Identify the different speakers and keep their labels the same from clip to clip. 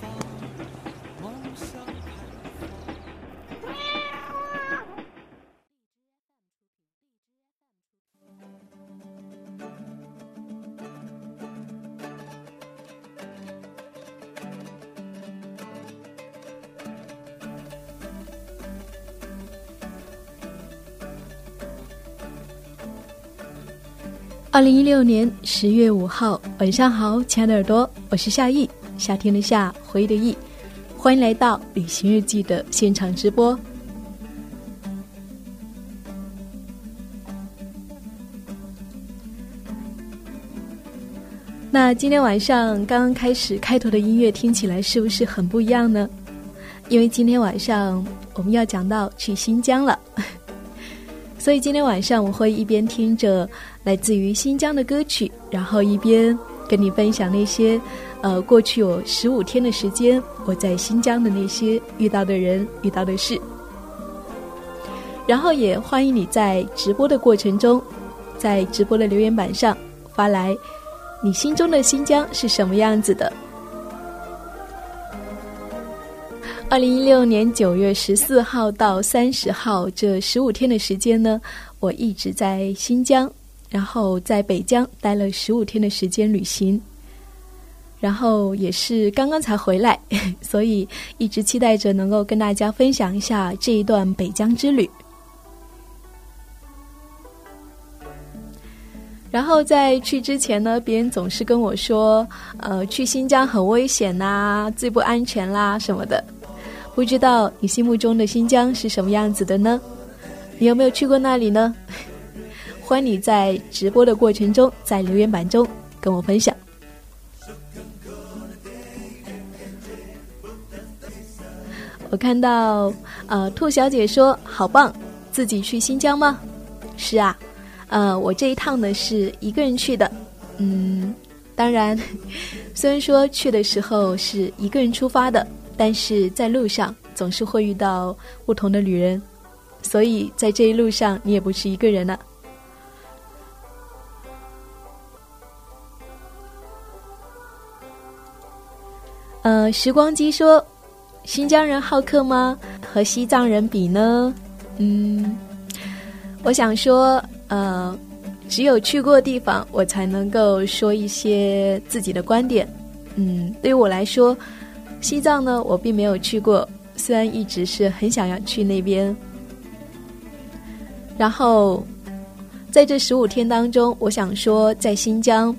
Speaker 1: 方，
Speaker 2: 二零一六年十月五号晚上好，亲爱的耳朵，我是夏意，夏天的夏，回忆的忆，欢迎来到旅行日记的现场直播。那今天晚上刚刚开始开头的音乐听起来是不是很不一样呢？因为今天晚上我们要讲到去新疆了，所以今天晚上我会一边听着来自于新疆的歌曲，然后一边跟你分享那些呃过去有十五天的时间我在新疆的那些遇到的人、遇到的事，然后也欢迎你在直播的过程中，在直播的留言板上发来。你心中的新疆是什么样子的？二零一六年九月十四号到三十号这十五天的时间呢，我一直在新疆，然后在北疆待了十五天的时间旅行，然后也是刚刚才回来，所以一直期待着能够跟大家分享一下这一段北疆之旅。然后在去之前呢，别人总是跟我说，呃，去新疆很危险呐，最不安全啦什么的。不知道你心目中的新疆是什么样子的呢？你有没有去过那里呢？欢迎你在直播的过程中，在留言板中跟我分享。我看到，呃，兔小姐说好棒，自己去新疆吗？是啊。呃，我这一趟呢是一个人去的，嗯，当然，虽然说去的时候是一个人出发的，但是在路上总是会遇到不同的旅人，所以在这一路上你也不是一个人了。呃，时光机说，新疆人好客吗？和西藏人比呢？嗯，我想说。呃，只有去过地方，我才能够说一些自己的观点。嗯，对于我来说，西藏呢，我并没有去过，虽然一直是很想要去那边。然后，在这十五天当中，我想说，在新疆，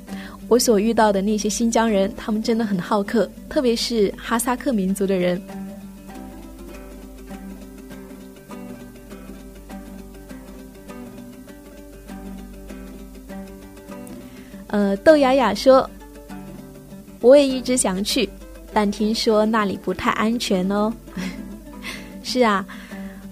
Speaker 2: 我所遇到的那些新疆人，他们真的很好客，特别是哈萨克民族的人。呃，豆雅雅说：“我也一直想去，但听说那里不太安全哦。”是啊，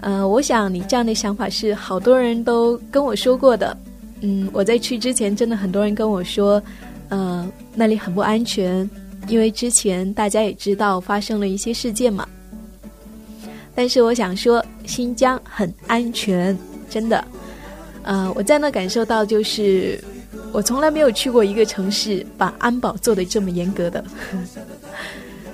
Speaker 2: 呃，我想你这样的想法是好多人都跟我说过的。嗯，我在去之前，真的很多人跟我说，呃，那里很不安全，因为之前大家也知道发生了一些事件嘛。但是我想说，新疆很安全，真的。呃，我在那感受到就是。我从来没有去过一个城市把安保做得这么严格的，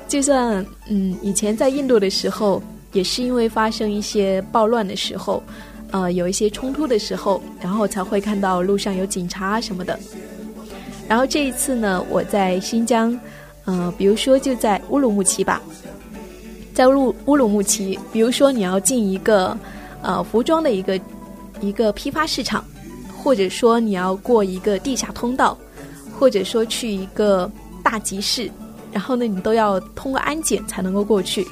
Speaker 2: 就算嗯以前在印度的时候，也是因为发生一些暴乱的时候，呃有一些冲突的时候，然后才会看到路上有警察什么的。然后这一次呢，我在新疆，呃比如说就在乌鲁木齐吧，在乌乌鲁木齐，比如说你要进一个呃服装的一个一个批发市场。或者说你要过一个地下通道，或者说去一个大集市，然后呢，你都要通过安检才能够过去。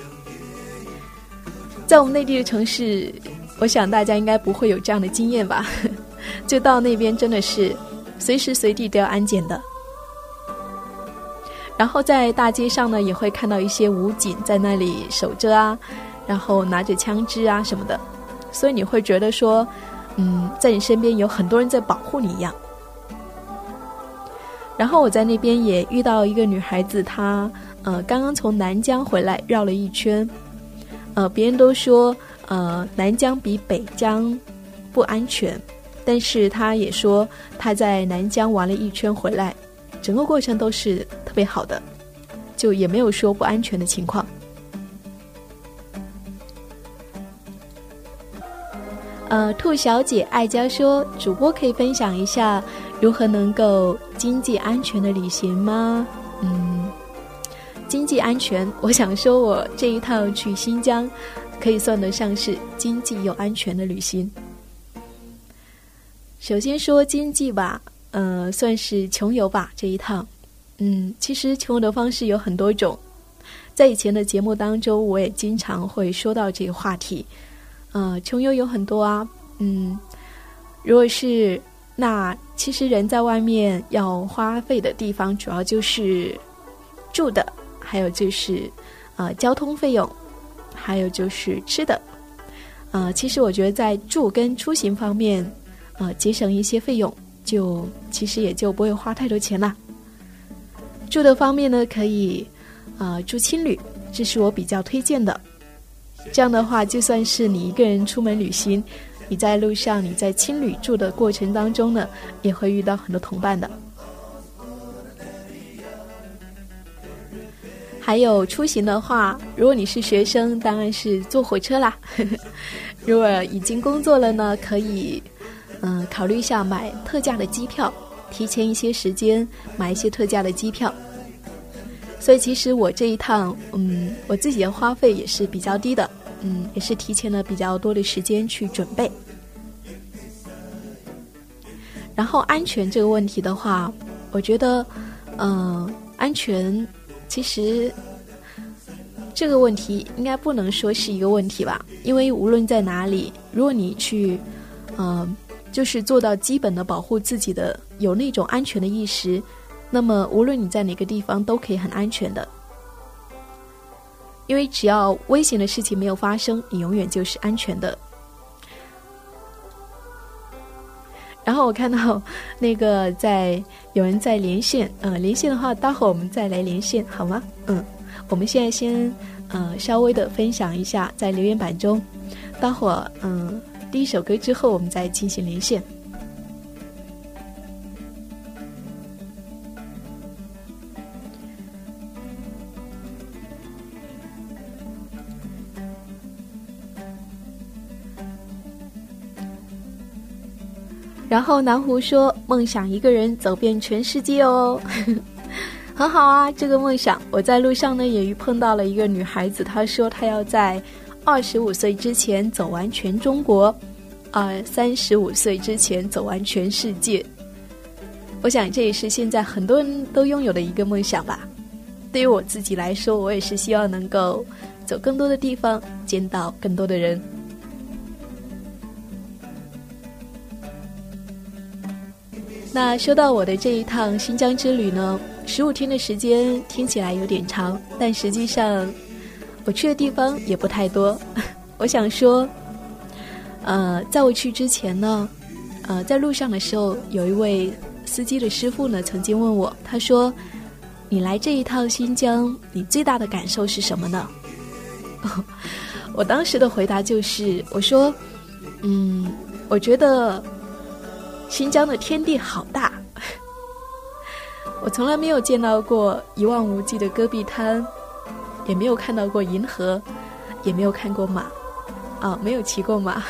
Speaker 2: 在我们内地的城市，我想大家应该不会有这样的经验吧？就到那边真的是随时随地都要安检的。然后在大街上呢，也会看到一些武警在那里守着啊，然后拿着枪支啊什么的，所以你会觉得说，嗯，在你身边有很多人在保护你一样。然后我在那边也遇到一个女孩子，她呃刚刚从南疆回来，绕了一圈。呃，别人都说呃南疆比北疆不安全，但是她也说她在南疆玩了一圈回来，整个过程都是特别好的，就也没有说不安全的情况。呃，兔小姐爱娇说，主播可以分享一下。如何能够经济安全的旅行吗？嗯，经济安全，我想说，我这一趟去新疆，可以算得上是经济又安全的旅行。首先说经济吧，呃，算是穷游吧这一趟。嗯，其实穷游的方式有很多种，在以前的节目当中，我也经常会说到这个话题。呃，穷游有很多啊，嗯，如果是。那其实人在外面要花费的地方，主要就是住的，还有就是呃交通费用，还有就是吃的。呃，其实我觉得在住跟出行方面，呃节省一些费用，就其实也就不会花太多钱了。住的方面呢，可以呃住青旅，这是我比较推荐的。这样的话，就算是你一个人出门旅行。你在路上，你在青旅住的过程当中呢，也会遇到很多同伴的。还有出行的话，如果你是学生，当然是坐火车啦。如果已经工作了呢，可以嗯考虑一下买特价的机票，提前一些时间买一些特价的机票。所以其实我这一趟，嗯，我自己的花费也是比较低的。嗯，也是提前了比较多的时间去准备。然后安全这个问题的话，我觉得，嗯，安全其实这个问题应该不能说是一个问题吧，因为无论在哪里，如果你去，嗯，就是做到基本的保护自己的，有那种安全的意识，那么无论你在哪个地方都可以很安全的。因为只要危险的事情没有发生，你永远就是安全的。然后我看到那个在有人在连线，呃，连线的话，待会儿我们再来连线好吗？嗯，我们现在先呃稍微的分享一下在留言板中，待会儿嗯第一首歌之后，我们再进行连线。然后南湖说：“梦想一个人走遍全世界哦，很好啊，这个梦想。我在路上呢也遇碰到了一个女孩子，她说她要在二十五岁之前走完全中国，呃，三十五岁之前走完全世界。我想这也是现在很多人都拥有的一个梦想吧。对于我自己来说，我也是希望能够走更多的地方，见到更多的人。”那说到我的这一趟新疆之旅呢，十五天的时间听起来有点长，但实际上我去的地方也不太多。我想说，呃，在我去之前呢，呃，在路上的时候，有一位司机的师傅呢，曾经问我，他说：“你来这一趟新疆，你最大的感受是什么呢？” 我当时的回答就是，我说：“嗯，我觉得。”新疆的天地好大，我从来没有见到过一望无际的戈壁滩，也没有看到过银河，也没有看过马，啊，没有骑过马，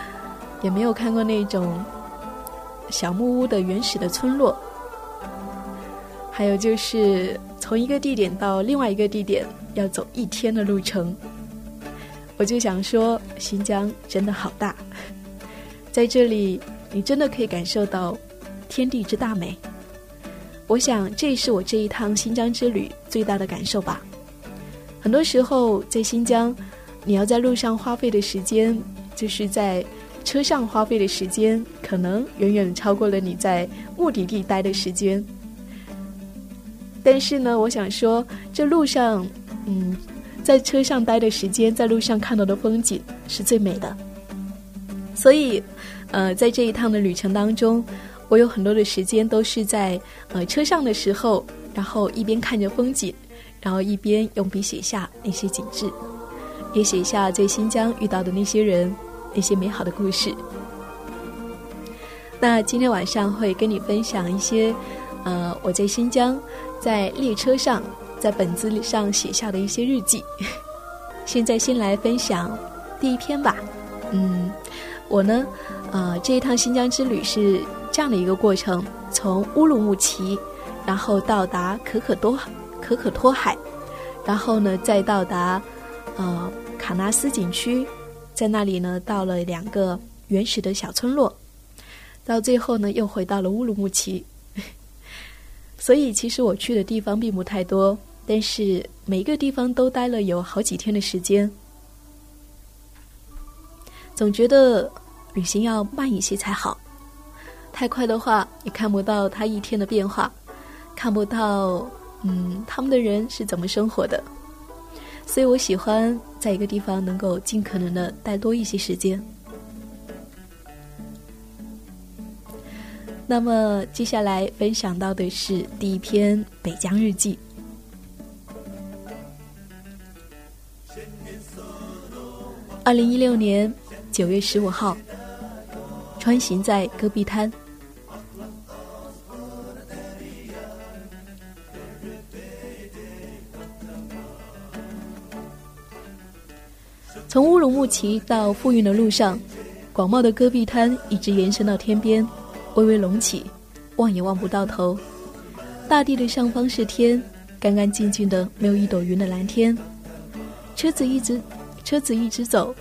Speaker 2: 也没有看过那种小木屋的原始的村落，还有就是从一个地点到另外一个地点要走一天的路程，我就想说，新疆真的好大，在这里。你真的可以感受到天地之大美，我想这是我这一趟新疆之旅最大的感受吧。很多时候在新疆，你要在路上花费的时间，就是在车上花费的时间，可能远远超过了你在目的地待的时间。但是呢，我想说，这路上，嗯，在车上待的时间，在路上看到的风景是最美的。所以，呃，在这一趟的旅程当中，我有很多的时间都是在呃车上的时候，然后一边看着风景，然后一边用笔写下那些景致，也写下在新疆遇到的那些人，那些美好的故事。那今天晚上会跟你分享一些，呃，我在新疆。在列车上，在本子上写下的一些日记。现在先来分享第一篇吧。嗯，我呢，呃，这一趟新疆之旅是这样的一个过程：从乌鲁木齐，然后到达可可多可可托海，然后呢，再到达呃卡纳斯景区，在那里呢，到了两个原始的小村落，到最后呢，又回到了乌鲁木齐。所以，其实我去的地方并不太多，但是每一个地方都待了有好几天的时间。总觉得旅行要慢一些才好，太快的话，也看不到他一天的变化，看不到嗯他们的人是怎么生活的。所以我喜欢在一个地方能够尽可能的待多一些时间。那么接下来分享到的是第一篇北疆日记。二零一六年九月十五号，穿行在戈壁滩。从乌鲁木齐到富蕴的路上，广袤的戈壁滩一直延伸到天边。微微隆起，望也望不到头。大地的上方是天，干干净净的，没有一朵云的蓝天。车子一直，车子一直走，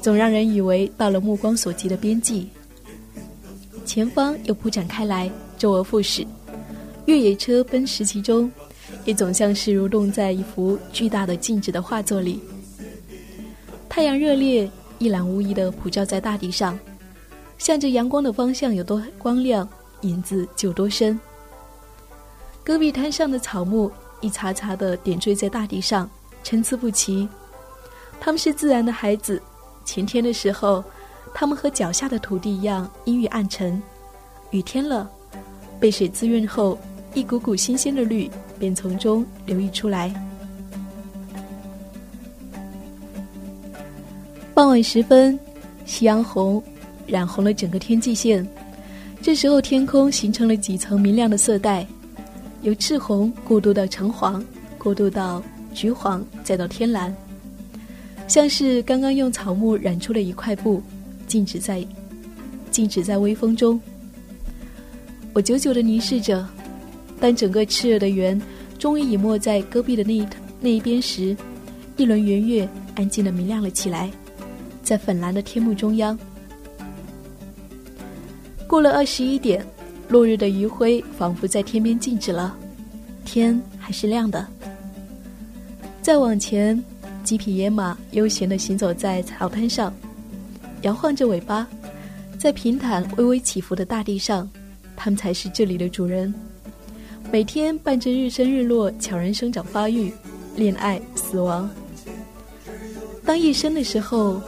Speaker 2: 总让人以为到了目光所及的边际。前方又铺展开来，周而复始。越野车奔驰其中，也总像是蠕动在一幅巨大的静止的画作里。太阳热烈，一览无遗的普照在大地上。向着阳光的方向有多光亮，影子就多深。戈壁滩上的草木一茬茬的点缀在大地上，参差不齐。他们是自然的孩子。晴天的时候，它们和脚下的土地一样阴郁暗沉；雨天了，被水滋润后，一股股新鲜的绿便从中流溢出来。傍晚时分，夕阳红。染红了整个天际线，这时候天空形成了几层明亮的色带，由赤红过渡到橙黄，过渡到橘黄，再到天蓝，像是刚刚用草木染出了一块布，静止在静止在微风中。我久久的凝视着，当整个炽热的圆终于隐没在戈壁的那一那一边时，一轮圆月安静的明亮了起来，在粉蓝的天幕中央。过了二十一点，落日的余晖仿佛在天边静止了，天还是亮的。再往前，几匹野马悠闲地行走在草滩上，摇晃着尾巴，在平坦微微起伏的大地上，它们才是这里的主人。每天伴着日升日落，悄然生长发育，恋爱死亡。当夜深的时候。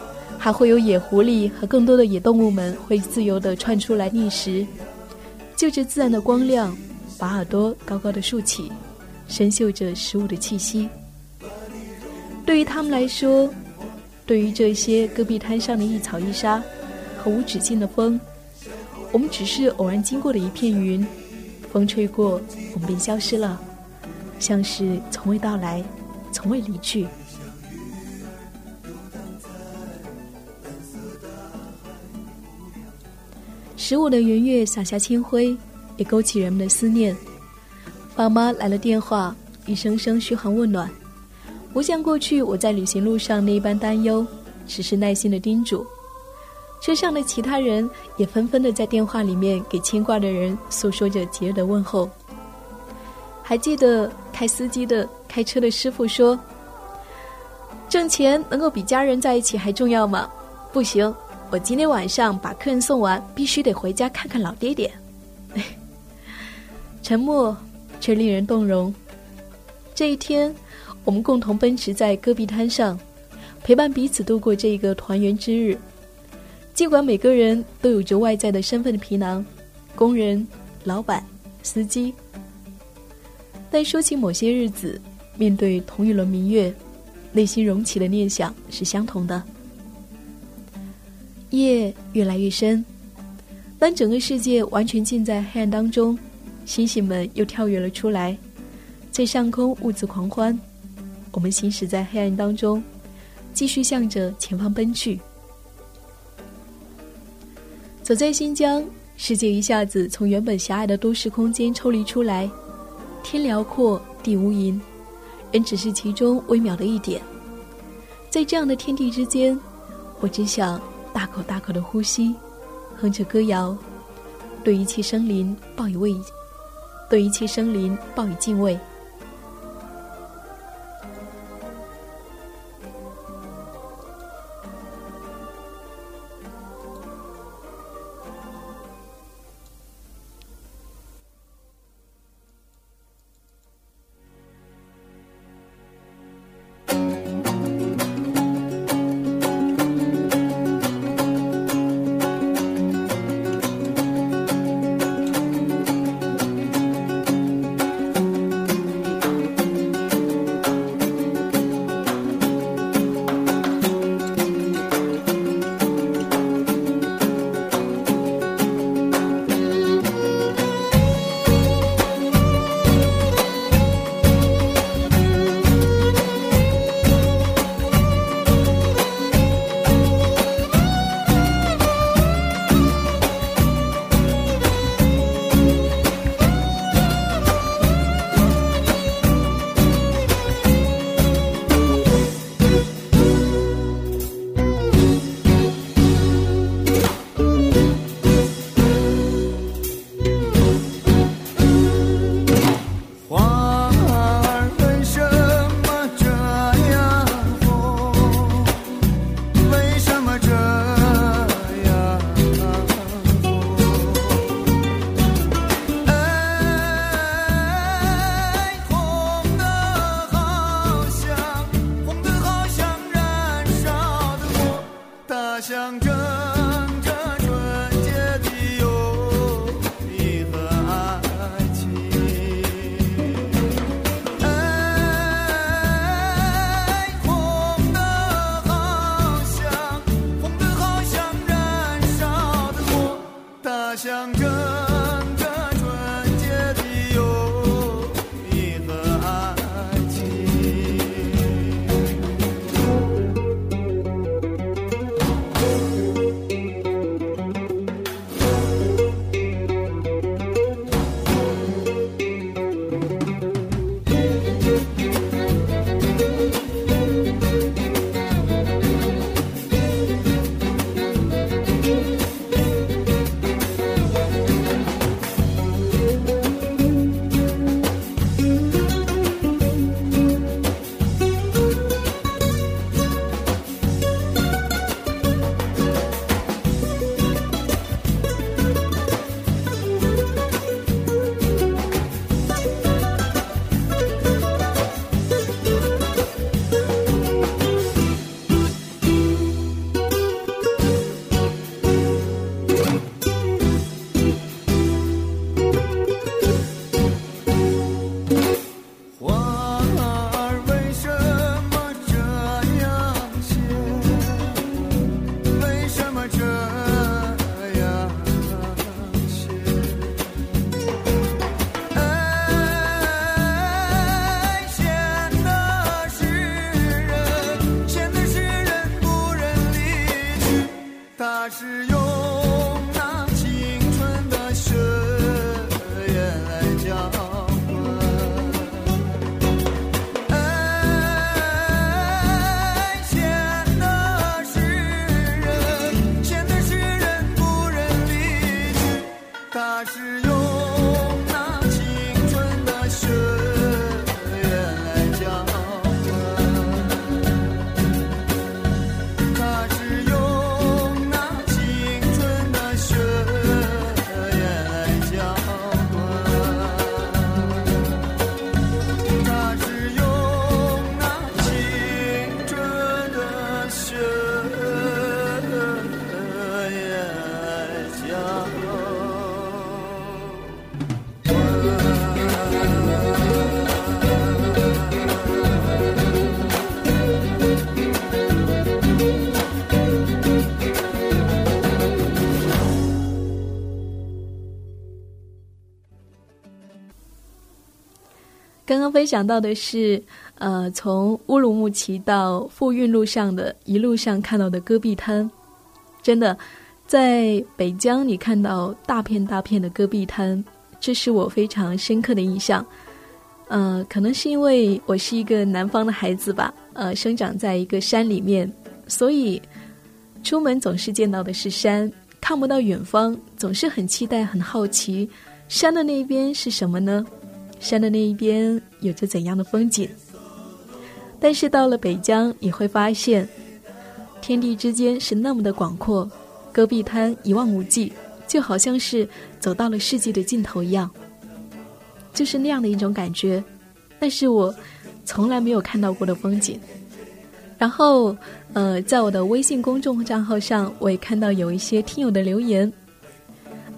Speaker 2: 还会有野狐狸和更多的野动物们会自由地窜出来觅食，就着自然的光亮，把耳朵高高的竖起，深嗅着食物的气息。对于他们来说，对于这些戈壁滩上的一草一沙和无止境的风，我们只是偶然经过的一片云，风吹过，我们便消失了，像是从未到来，从未离去。十五的圆月洒下清辉，也勾起人们的思念。爸妈来了电话，一声声嘘寒问暖，不像过去我在旅行路上那般担忧，只是耐心的叮嘱。车上的其他人也纷纷的在电话里面给牵挂的人诉说着节日的问候。还记得开司机的、开车的师傅说：“挣钱能够比家人在一起还重要吗？”不行，我今天晚上把客人送完，必须得回家看看老爹爹。沉默却令人动容。这一天，我们共同奔驰在戈壁滩上，陪伴彼此度过这一个团圆之日。尽管每个人都有着外在的身份的皮囊，工人、老板、司机，但说起某些日子，面对同一轮明月，内心涌起的念想是相同的。夜越来越深，当整个世界完全浸在黑暗当中，星星们又跳跃了出来，在上空兀自狂欢。我们行驶在黑暗当中，继续向着前方奔去。走在新疆，世界一下子从原本狭隘的都市空间抽离出来，天辽阔，地无垠，人只是其中微渺的一点。在这样的天地之间，我只想。大口大口的呼吸，哼着歌谣，对一切生灵报以畏，对一切生灵报以敬畏。分享到的是，呃，从乌鲁木齐到富运路上的一路上看到的戈壁滩，真的，在北疆你看到大片大片的戈壁滩，这是我非常深刻的印象。呃，可能是因为我是一个南方的孩子吧，呃，生长在一个山里面，所以出门总是见到的是山，看不到远方，总是很期待、很好奇，山的那一边是什么呢？山的那一边有着怎样的风景？但是到了北疆，你会发现，天地之间是那么的广阔，戈壁滩一望无际，就好像是走到了世界的尽头一样。就是那样的一种感觉，那是我从来没有看到过的风景。然后，呃，在我的微信公众账号上，我也看到有一些听友的留言。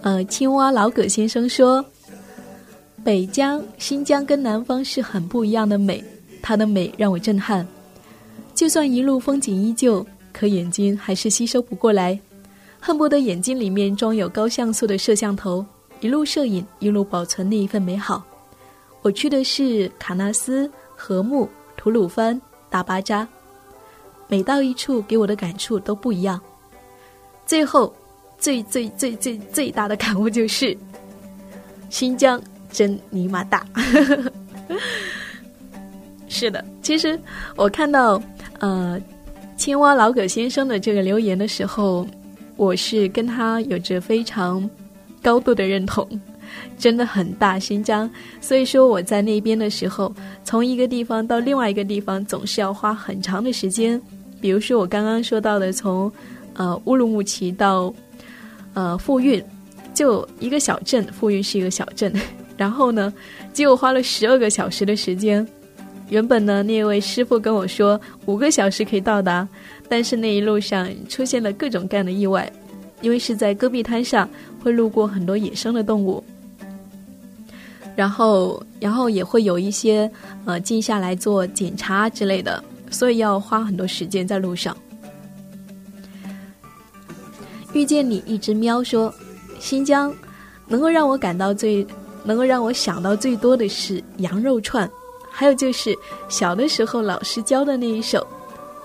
Speaker 2: 呃，青蛙老葛先生说：“北疆、新疆跟南方是很不一样的美，它的美让我震撼。就算一路风景依旧，可眼睛还是吸收不过来，恨不得眼睛里面装有高像素的摄像头。”一路摄影，一路保存那一份美好。我去的是喀纳斯、禾木、吐鲁番、大巴扎，每到一处给我的感触都不一样。最后，最最最最最大的感悟就是，新疆真尼玛大。是的，其实我看到呃青蛙老葛先生的这个留言的时候，我是跟他有着非常。高度的认同，真的很大新疆。所以说我在那边的时候，从一个地方到另外一个地方，总是要花很长的时间。比如说我刚刚说到的，从呃乌鲁木齐到呃富蕴，就一个小镇，富蕴是一个小镇。然后呢，结果花了十二个小时的时间。原本呢，那位师傅跟我说五个小时可以到达，但是那一路上出现了各种各样的意外，因为是在戈壁滩上。会路过很多野生的动物，然后，然后也会有一些呃静下来做检查之类的，所以要花很多时间在路上。遇见你，一只喵说：“新疆能够让我感到最，能够让我想到最多的是羊肉串，还有就是小的时候老师教的那一首，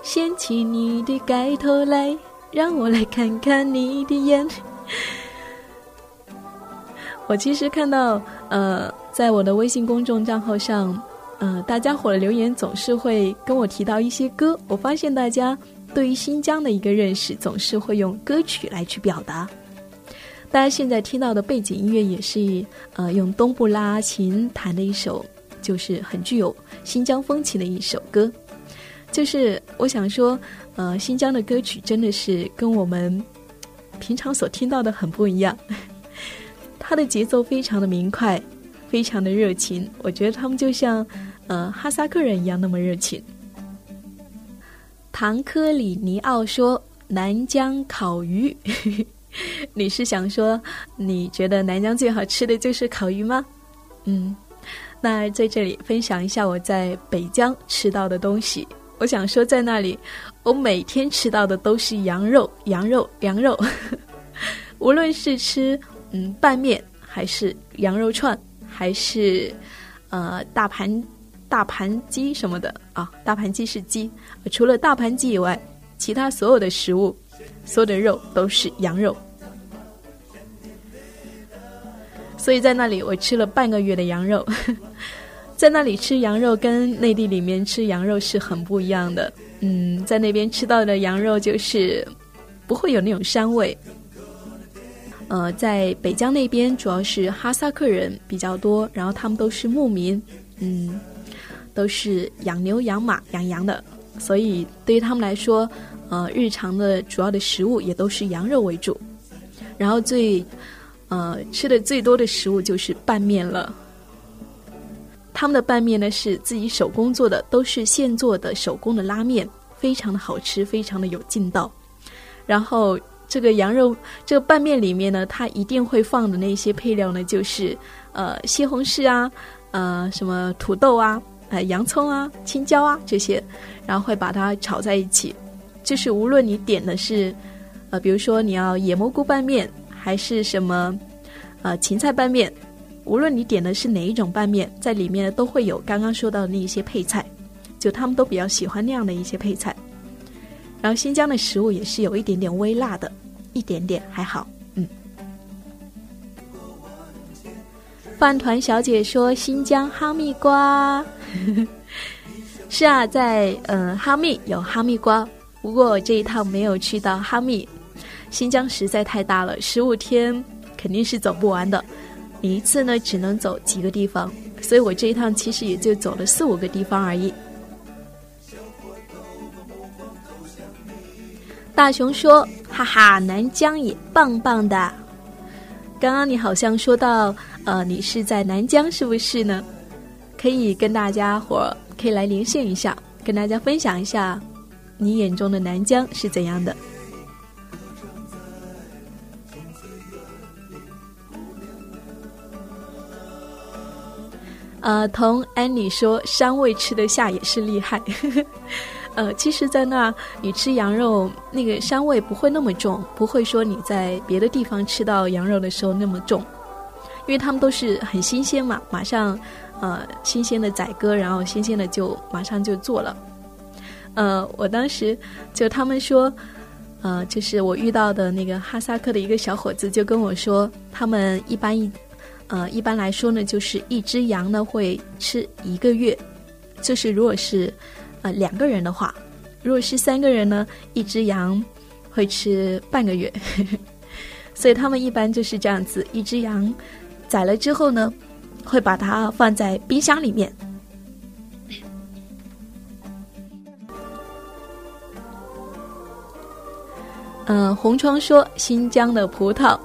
Speaker 2: 掀起你的盖头来，让我来看看你的眼。”我其实看到，呃，在我的微信公众账号上，呃，大家伙的留言总是会跟我提到一些歌。我发现大家对于新疆的一个认识，总是会用歌曲来去表达。大家现在听到的背景音乐也是，呃，用东布拉琴弹的一首，就是很具有新疆风情的一首歌。就是我想说，呃，新疆的歌曲真的是跟我们平常所听到的很不一样。他的节奏非常的明快，非常的热情。我觉得他们就像，呃，哈萨克人一样那么热情。唐科里尼奥说：“南疆烤鱼，你是想说你觉得南疆最好吃的就是烤鱼吗？”嗯，那在这里分享一下我在北疆吃到的东西。我想说，在那里我每天吃到的都是羊肉，羊肉，羊肉，无论是吃。嗯，拌面还是羊肉串，还是呃大盘大盘鸡什么的啊？大盘鸡是鸡，除了大盘鸡以外，其他所有的食物，所有的肉都是羊肉。所以在那里我吃了半个月的羊肉，在那里吃羊肉跟内地里面吃羊肉是很不一样的。嗯，在那边吃到的羊肉就是不会有那种膻味。呃，在北疆那边主要是哈萨克人比较多，然后他们都是牧民，嗯，都是养牛、养马、养羊的，所以对于他们来说，呃，日常的主要的食物也都是羊肉为主。然后最，呃，吃的最多的食物就是拌面了。他们的拌面呢是自己手工做的，都是现做的手工的拉面，非常的好吃，非常的有劲道。然后。这个羊肉，这个拌面里面呢，它一定会放的那些配料呢，就是呃西红柿啊，呃什么土豆啊，呃洋葱啊，青椒啊这些，然后会把它炒在一起。就是无论你点的是，呃比如说你要野蘑菇拌面，还是什么呃芹菜拌面，无论你点的是哪一种拌面，在里面都会有刚刚说到的那一些配菜，就他们都比较喜欢那样的一些配菜。然后新疆的食物也是有一点点微辣的，一点点还好，嗯。饭团小姐说新疆哈密瓜，是啊，在呃哈密有哈密瓜，不过这一趟没有去到哈密。新疆实在太大了，十五天肯定是走不完的，你一次呢只能走几个地方，所以我这一趟其实也就走了四五个地方而已。大熊说：“哈哈，南疆也棒棒的。刚刚你好像说到，呃，你是在南疆，是不是呢？可以跟大家伙可以来连线一下，跟大家分享一下，你眼中的南疆是怎样的？”呃，同安妮说，膻味吃得下也是厉害。呃，其实，在那你吃羊肉，那个膻味不会那么重，不会说你在别的地方吃到羊肉的时候那么重，因为他们都是很新鲜嘛，马上，呃，新鲜的宰割，然后新鲜的就马上就做了。呃，我当时就他们说，呃，就是我遇到的那个哈萨克的一个小伙子就跟我说，他们一般一，呃，一般来说呢，就是一只羊呢会吃一个月，就是如果是。呃，两个人的话，如果是三个人呢，一只羊会吃半个月，所以他们一般就是这样子，一只羊宰了之后呢，会把它放在冰箱里面。嗯，红窗说新疆的葡萄，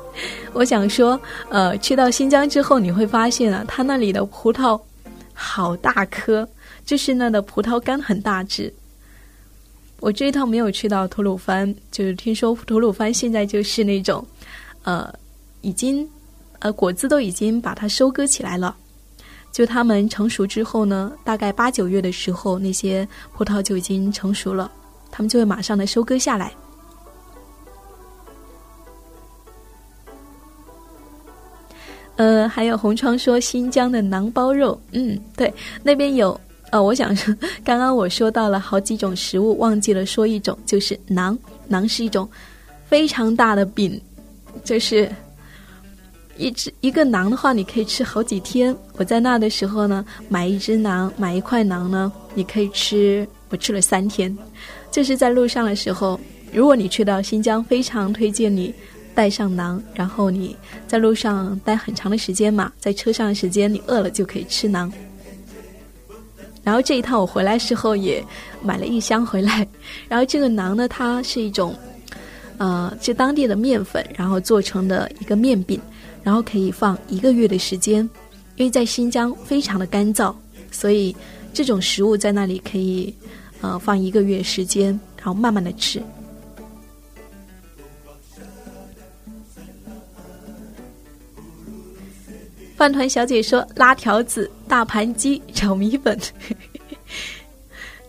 Speaker 2: 我想说，呃，去到新疆之后，你会发现啊，它那里的葡萄好大颗。就是那的葡萄干很大只。我这一趟没有去到吐鲁番，就是听说吐鲁番现在就是那种，呃，已经，呃，果子都已经把它收割起来了。就它们成熟之后呢，大概八九月的时候，那些葡萄就已经成熟了，他们就会马上的收割下来。呃，还有红窗说新疆的馕包肉，嗯，对，那边有。呃，我想说，刚刚我说到了好几种食物，忘记了说一种，就是馕。馕是一种非常大的饼，就是一只一个馕的话，你可以吃好几天。我在那的时候呢，买一只馕，买一块馕呢，你可以吃，我吃了三天。就是在路上的时候，如果你去到新疆，非常推荐你带上馕，然后你在路上待很长的时间嘛，在车上的时间，你饿了就可以吃馕。然后这一趟我回来时候也买了一箱回来，然后这个馕呢，它是一种，呃，就当地的面粉，然后做成的一个面饼，然后可以放一个月的时间，因为在新疆非常的干燥，所以这种食物在那里可以，呃，放一个月时间，然后慢慢的吃。饭团小姐说：“拉条子、大盘鸡、炒米粉。”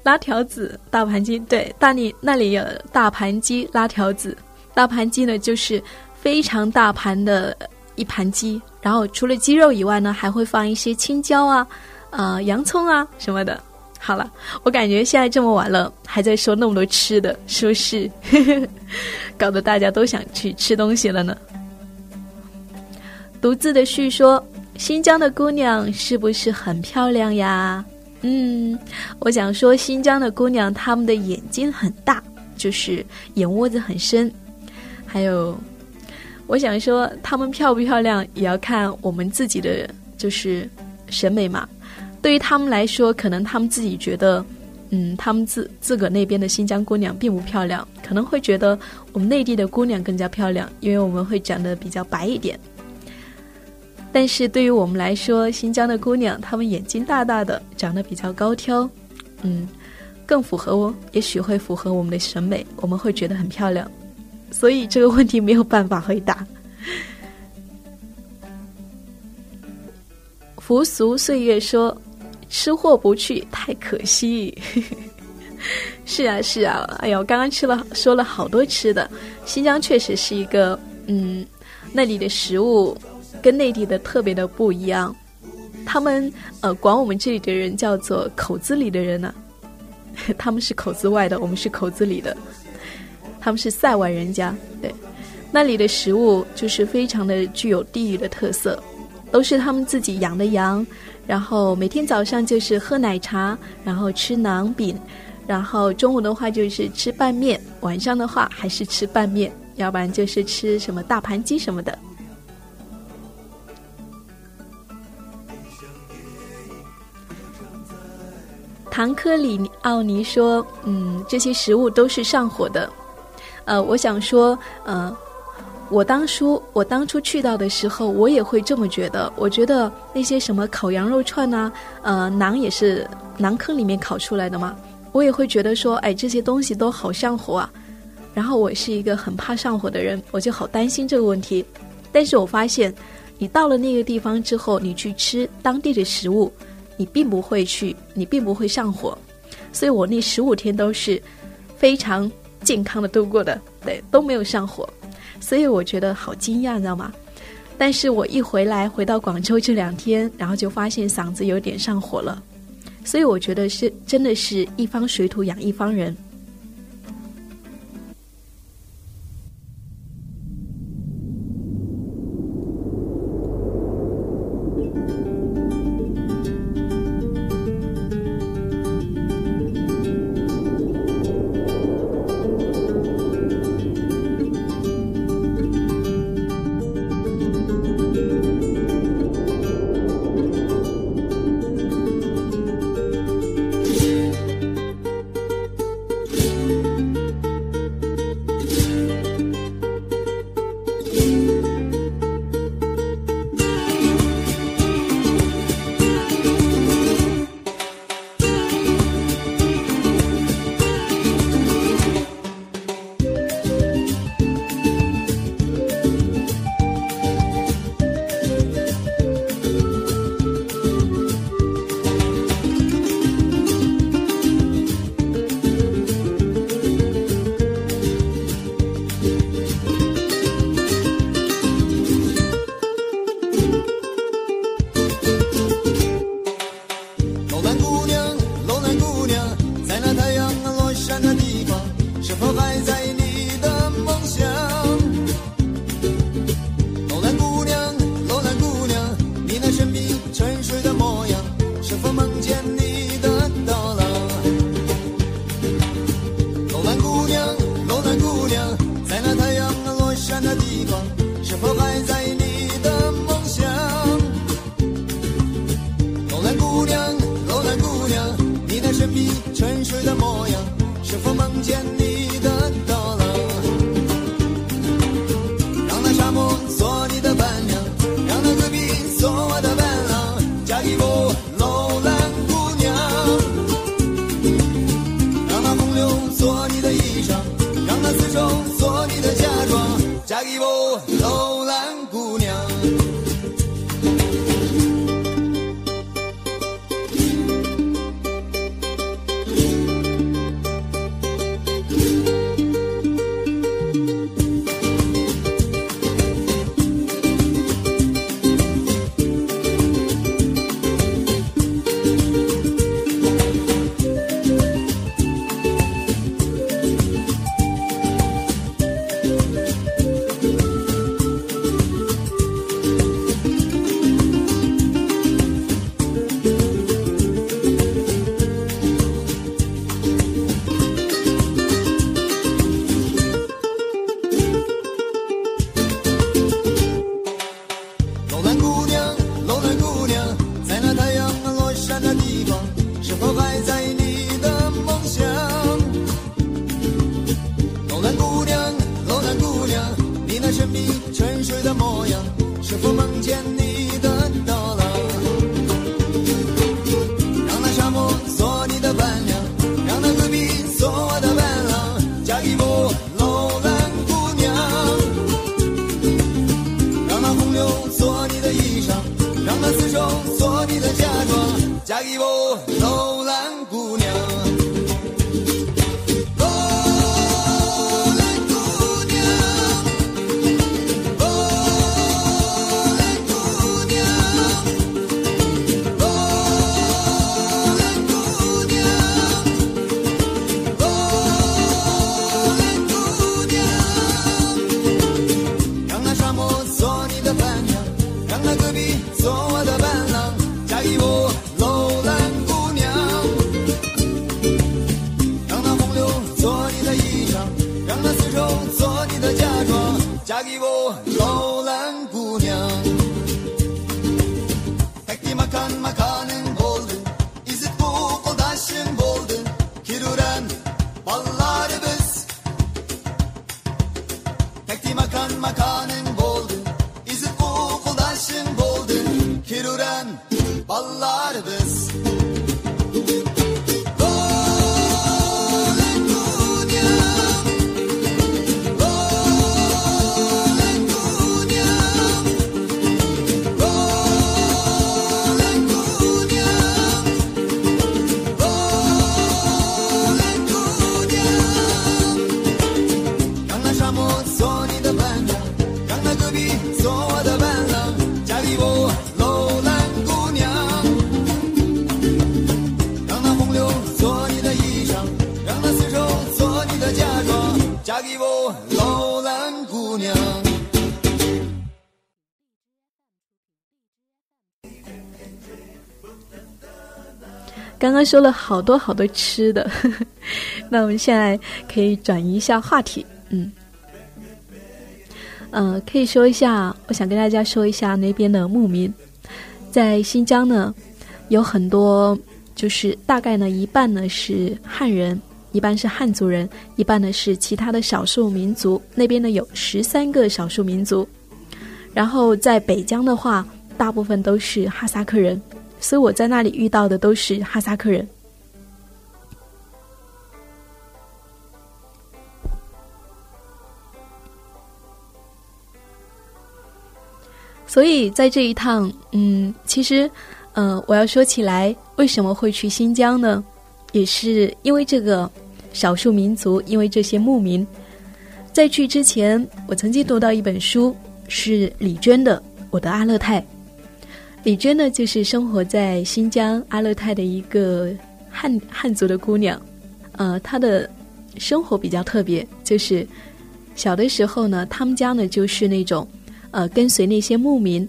Speaker 2: 拉条子、大盘鸡，对，大理那里有大盘鸡、拉条子。大盘鸡呢，就是非常大盘的一盘鸡，然后除了鸡肉以外呢，还会放一些青椒啊、呃洋葱啊什么的。好了，我感觉现在这么晚了，还在说那么多吃的，是不是？搞得大家都想去吃东西了呢。独自的叙说。新疆的姑娘是不是很漂亮呀？嗯，我想说，新疆的姑娘她们的眼睛很大，就是眼窝子很深。还有，我想说，她们漂不漂亮也要看我们自己的就是审美嘛。对于他们来说，可能他们自己觉得，嗯，他们自自个那边的新疆姑娘并不漂亮，可能会觉得我们内地的姑娘更加漂亮，因为我们会长得比较白一点。但是对于我们来说，新疆的姑娘，她们眼睛大大的，长得比较高挑，嗯，更符合我，也许会符合我们的审美，我们会觉得很漂亮。所以这个问题没有办法回答。浮俗岁月说：“吃货不去太可惜。”是啊，是啊，哎呦，刚刚吃了说了好多吃的，新疆确实是一个，嗯，那里的食物。
Speaker 1: 跟内地的特别的不一样。他们呃管我们这里的人叫做口子里的人呢，他们是口子外的，我们是口子里的，他们是塞外人家。对，那里的食物就是非常的具有地域的特色，都是他们自己养的羊，然后每天早上就是喝奶茶，然后吃馕饼，然后中午的话就是吃拌面，晚上的话还是吃拌面，要不然就是吃什么大盘鸡什么的。唐科里奥尼说：“嗯，这些食物都是上火的。呃，我想说，呃，我当初我当初去到的时候，我也会这么觉得。我觉得那些什么烤羊肉串呐，呃，馕也是馕坑里面烤出来的嘛，我也会觉得说，哎，这些东西都好上火啊。然后我是一个很怕上火的人，我就好担心这个问题。但是我发现，你到了那个地方之后，你去吃当地的食物。”你并不会去，你并不会上火，所以我那十五天都是非常健康的度过的，对，都没有上火，所以我觉得好惊讶，你知道吗？但是我一回来，回到广州这两天，然后就发现嗓子有点上火了，所以我觉得是真的是一方水土养一方人。evil. 嫁给我楼兰姑娘。
Speaker 2: 刚刚说了好多好多吃的，那我们现在可以转移一下话题，嗯，呃，可以说一下，我想跟大家说一下那边的牧民，在新疆呢，有很多，就是大概呢一半呢是汉人，一半是汉族人，一半呢是其他的少数民族，那边呢有十三个少数民族，然后在北疆的话，大部分都是哈萨克人。所以我在那里遇到的都是哈萨克人。所以在这一趟，嗯，其实，呃，我要说起来，为什么会去新疆呢？也是因为这个少数民族，因为这些牧民。在去之前，我曾经读到一本书，是李娟的《我的阿勒泰》。李娟呢，就是生活在新疆阿勒泰的一个汉汉族的姑娘，呃，她的生活比较特别，就是小的时候呢，他们家呢就是那种，呃，跟随那些牧民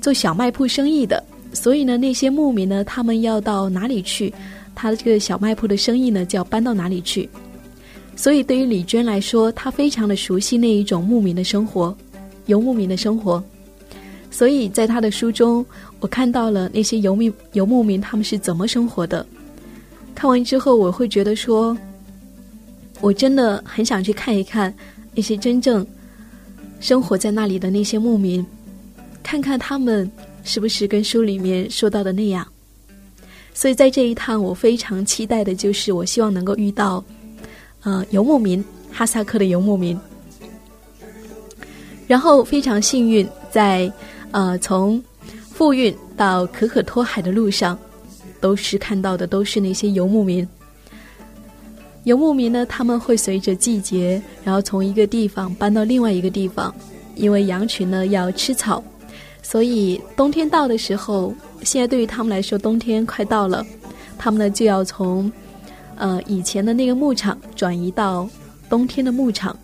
Speaker 2: 做小卖铺生意的，所以呢，那些牧民呢，他们要到哪里去，他的这个小卖铺的生意呢就要搬到哪里去，所以对于李娟来说，她非常的熟悉那一种牧民的生活，游牧民的生活。所以在他的书中，我看到了那些游牧游牧民他们是怎么生活的。看完之后，我会觉得说，我真的很想去看一看那些真正生活在那里的那些牧民，看看他们是不是跟书里面说到的那样。所以在这一趟，我非常期待的就是，我希望能够遇到，呃，游牧民哈萨克的游牧民。然后非常幸运，在呃，从富蕴到可可托海的路上，都是看到的都是那些游牧民。游牧民呢，他们会随着季节，然后从一个地方搬到另外一个地方，因为羊群呢要吃草，所以冬天到的时候，现在对于他们来说，冬天快到了，他们呢就要从呃以前的那个牧场转移到冬天的牧场，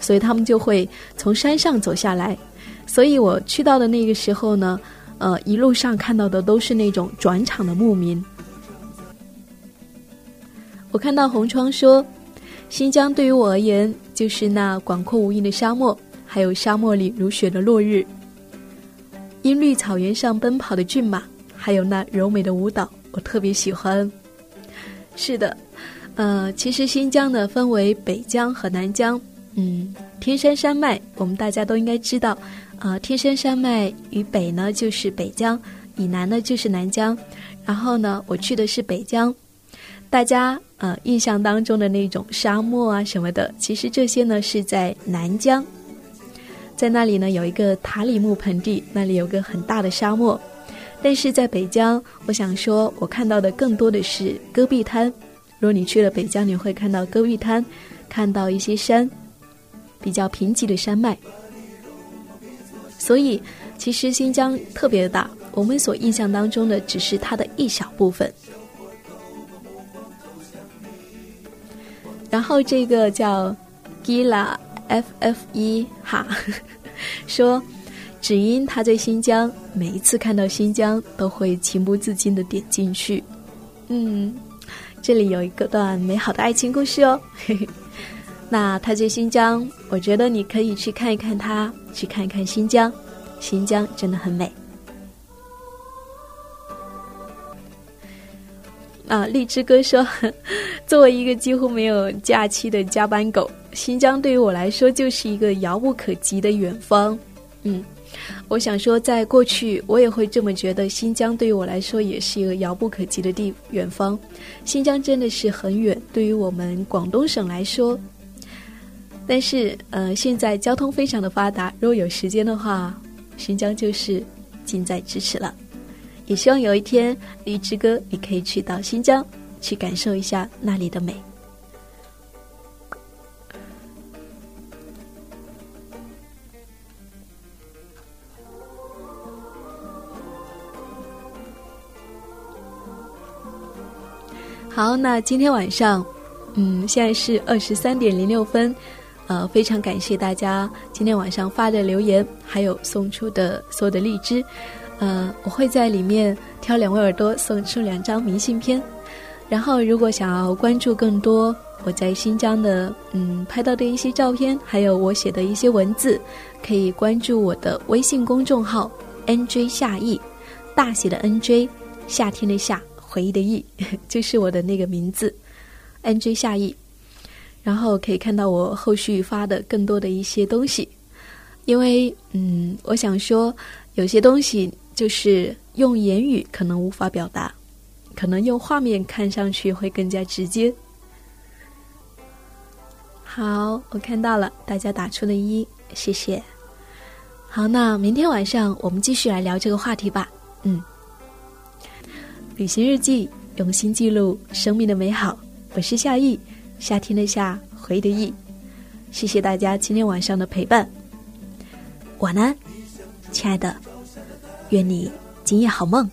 Speaker 2: 所以他们就会从山上走下来。所以我去到的那个时候呢，呃，一路上看到的都是那种转场的牧民。我看到红窗说，新疆对于我而言就是那广阔无垠的沙漠，还有沙漠里如雪的落日，阴绿草原上奔跑的骏马，还有那柔美的舞蹈，我特别喜欢。是的，呃，其实新疆呢分为北疆和南疆，嗯，天山山脉我们大家都应该知道。呃，天山山脉以北呢就是北疆，以南呢就是南疆。然后呢，我去的是北疆。大家呃印象当中的那种沙漠啊什么的，其实这些呢是在南疆。在那里呢有一个塔里木盆地，那里有个很大的沙漠。但是在北疆，我想说，我看到的更多的是戈壁滩。如果你去了北疆，你会看到戈壁滩，看到一些山，比较贫瘠的山脉。所以，其实新疆特别大，我们所印象当中的只是它的一小部分。然后这个叫 Gila F F 一哈 说，只因他在新疆，每一次看到新疆都会情不自禁的点进去。嗯，这里有一个段美好的爱情故事哦。那他在新疆，我觉得你可以去看一看他，去看一看新疆，新疆真的很美。啊，荔枝哥说，作为一个几乎没有假期的加班狗，新疆对于我来说就是一个遥不可及的远方。嗯，我想说，在过去我也会这么觉得，新疆对于我来说也是一个遥不可及的地远方。新疆真的是很远，对于我们广东省来说。但是，呃，现在交通非常的发达，如果有时间的话，新疆就是近在咫尺了。也希望有一天，荔枝哥你可以去到新疆，去感受一下那里的美。好，那今天晚上，嗯，现在是二十三点零六分，呃，非常感谢大家今天晚上发的留言，还有送出的所有的荔枝。呃，我会在里面挑两位耳朵送出两张明信片，然后如果想要关注更多我在新疆的嗯拍到的一些照片，还有我写的一些文字，可以关注我的微信公众号 “nj 夏意”，大写的 “nj”，夏天的夏，回忆的忆，就是我的那个名字 “nj 夏意”，然后可以看到我后续发的更多的一些东西，因为嗯，我想说有些东西。就是用言语可能无法表达，可能用画面看上去会更加直接。好，我看到了大家打出的一，谢谢。好，那明天晚上我们继续来聊这个话题吧。嗯，旅行日记，用心记录生命的美好。我是夏意，夏天的夏，回忆的忆。谢谢大家今天晚上的陪伴。晚安，亲爱的。愿你今夜好梦。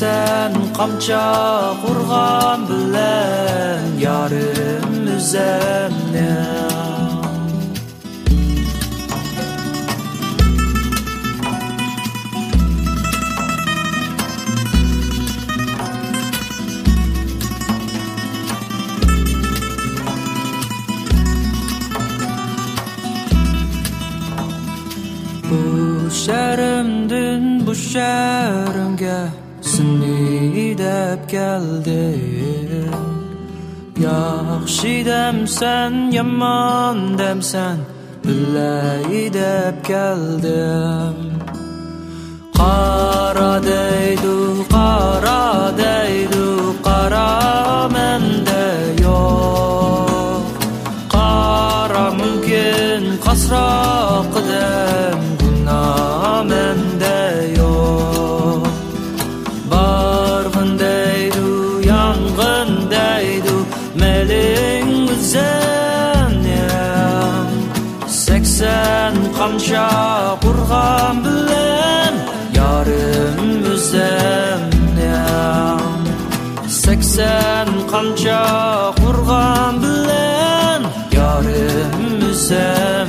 Speaker 3: sen qamcha qurg'on bilan yorim muzammin bu şəhərimdən bu şəhərimə deb keldim yaxshi damsan yomon damsan billay deb keldim qara deydu qara deydu qara menda yo'q qara mumkin qasroq qadam gunoh menda qancha qurg'an bilan yarim o'zimni sakson qancha qurg'an bilan yarim o'zim